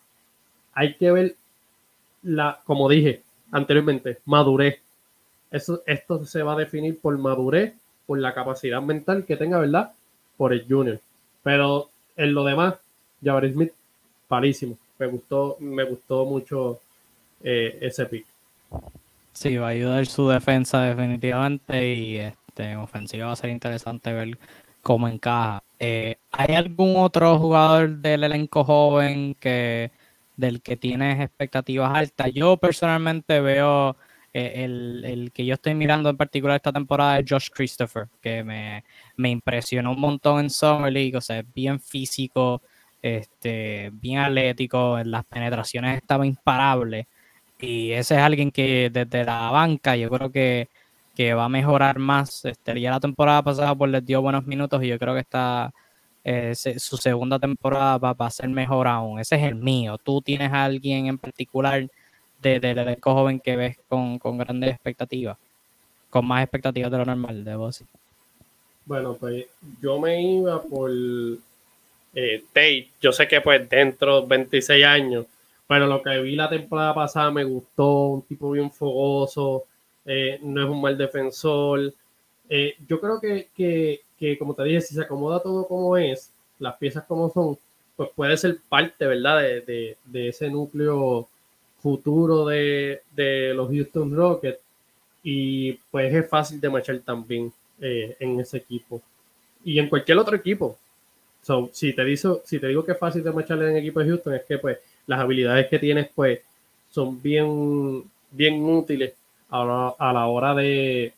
hay que ver la, como dije anteriormente, madurez. Eso, esto se va a definir por madurez, por la capacidad mental que tenga, ¿verdad? Por el junior. Pero en lo demás, Jabari Smith, parísimo me gustó, me gustó mucho eh, ese pick. Sí, va a ayudar su defensa definitivamente y este, en ofensiva va a ser interesante ver cómo encaja. Eh, ¿Hay algún otro jugador del elenco joven que del que tienes expectativas altas? Yo personalmente veo eh, el, que yo estoy mirando en particular esta temporada es Josh Christopher, que me, me impresionó un montón en Summer League, o sea, es bien físico, este, bien atlético, en las penetraciones estaba imparable. Y ese es alguien que desde la banca yo creo que, va a mejorar más. Este, ya la temporada pasada pues les dio buenos minutos y yo creo que está eh, su segunda temporada va, a ser mejor aún. Ese es el mío. ¿Tú tienes a alguien en particular del de, elenco joven que ves con, grandes expectativas? Con más expectativas de lo normal, debo decir. Bueno, pues yo me iba por eh, Tate, yo sé que pues dentro de 26 años, pero lo que vi la temporada pasada me gustó, un tipo bien fogoso, eh, no es un mal defensor. Eh, yo creo que, como te dije, si se acomoda todo como es, las piezas como son, pues puede ser parte, ¿verdad? De, ese núcleo futuro de, los Houston Rockets y pues es fácil de marchar también eh, en ese equipo y en cualquier otro equipo. So, si, te digo, si te digo que es fácil de marcharle en el equipo de Houston, es que pues las habilidades que tienes pues son bien, bien útiles a la, hora de,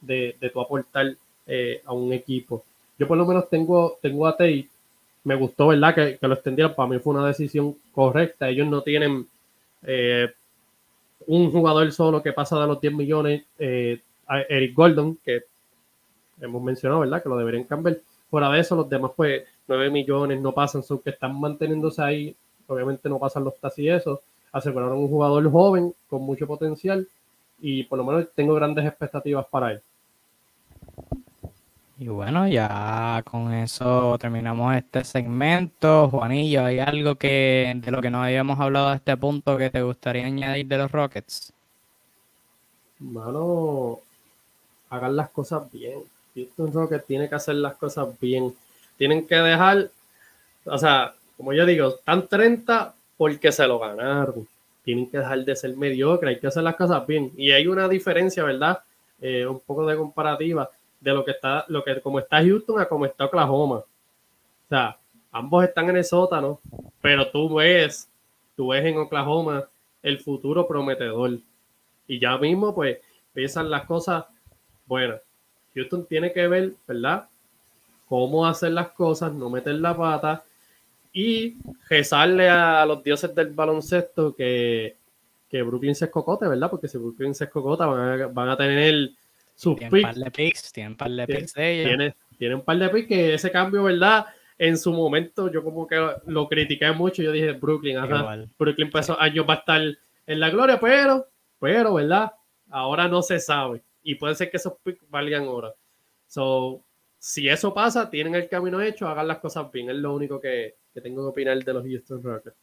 de, tu aportar eh, a un equipo. Yo por lo menos tengo, tengo a Tate, me gustó, ¿verdad? Que, lo extendieran, para mí fue una decisión correcta. Ellos no tienen eh, un jugador solo que pasa de los 10 millones, eh, Eric Gordon, que hemos mencionado, ¿verdad? Que lo deberían cambiar. Fuera de eso, los demás, pues, 9 millones no pasan, son que están manteniéndose ahí. Obviamente no pasan los taxis y eso. Aseguraron un jugador joven con mucho potencial y por lo menos tengo grandes expectativas para él. Y bueno, ya con eso terminamos este segmento. Juanillo, ¿hay algo que de lo que no habíamos hablado a este punto que te gustaría añadir de los Rockets? Mano, hagan las cosas bien. Houston Rockets tiene que hacer las cosas bien. Tienen que dejar, o sea, como yo digo, están 30 porque se lo ganaron. Tienen que dejar de ser mediocre, hay que hacer las cosas bien. Y hay una diferencia, ¿verdad? Eh, un poco de comparativa de lo que está, lo que como está Houston a como está Oklahoma. O sea, ambos están en el sótano, pero tú ves, tú ves en Oklahoma el futuro prometedor. Y ya mismo, pues, empiezan las cosas buenas. Houston tiene que ver, ¿verdad? Cómo hacer las cosas, no meter la pata y rezarle a los dioses del baloncesto que, que Brooklyn se escocote, ¿verdad? Porque si Brooklyn se escocota van a, van a tener sus tienen un par de picks, tienen un par de picks de ellos. Tiene, un par de picks que ese cambio, ¿verdad? En su momento yo como que lo critiqué mucho, yo dije Brooklyn, ajá, Brooklyn por esos años va a estar en la gloria, pero, pero, ¿verdad? Ahora no se sabe y puede ser que esos picks valgan ahora. So, si eso pasa, tienen el camino hecho, hagan las cosas bien, es lo único que, que tengo que opinar de los Houston Rockets.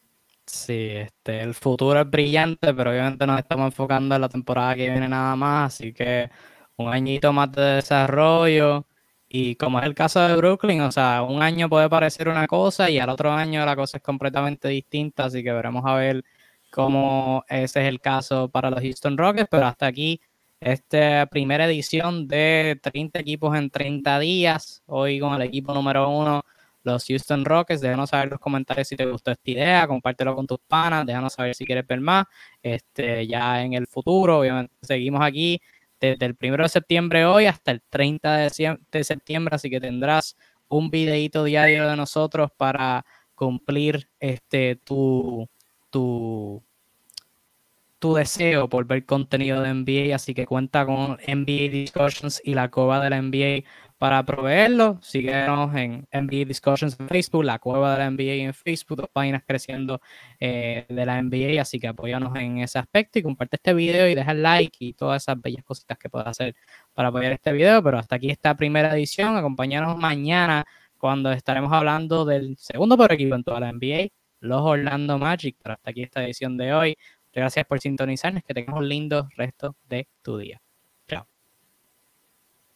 Sí, este, el futuro es brillante, pero obviamente nos estamos enfocando en la temporada que viene nada más, así que un añito más de desarrollo. Y como es el caso de Brooklyn, o sea, un año puede parecer una cosa y al otro año la cosa es completamente distinta, así que veremos a ver cómo ese es el caso para los Houston Rockets, pero hasta aquí esta primera edición de 30 equipos en 30 días, hoy con el equipo número uno, los Houston Rockets, déjanos saber en los comentarios si te gustó esta idea, compártelo con tus panas, déjanos saber si quieres ver más, este, ya en el futuro, obviamente seguimos aquí desde el 1 de septiembre hoy hasta el 30 de, septiembre, así que tendrás un videito diario de nosotros para cumplir este tu, tu, tu deseo por ver contenido de NBA, así que cuenta con NBA Discussions y la cova de la NBA para proveerlo, síguenos en NBA Discussions en Facebook, la cueva de la NBA en Facebook, dos páginas creciendo eh, de la NBA, así que apóyanos en ese aspecto y comparte este video y deja el like y todas esas bellas cositas que puedas hacer para apoyar este video. Pero hasta aquí esta primera edición, acompáñanos mañana cuando estaremos hablando del segundo por equipo en toda la NBA, los Orlando Magic. Pero hasta aquí esta edición de hoy. Gracias por sintonizarnos, que tengamos un lindo resto de tu día.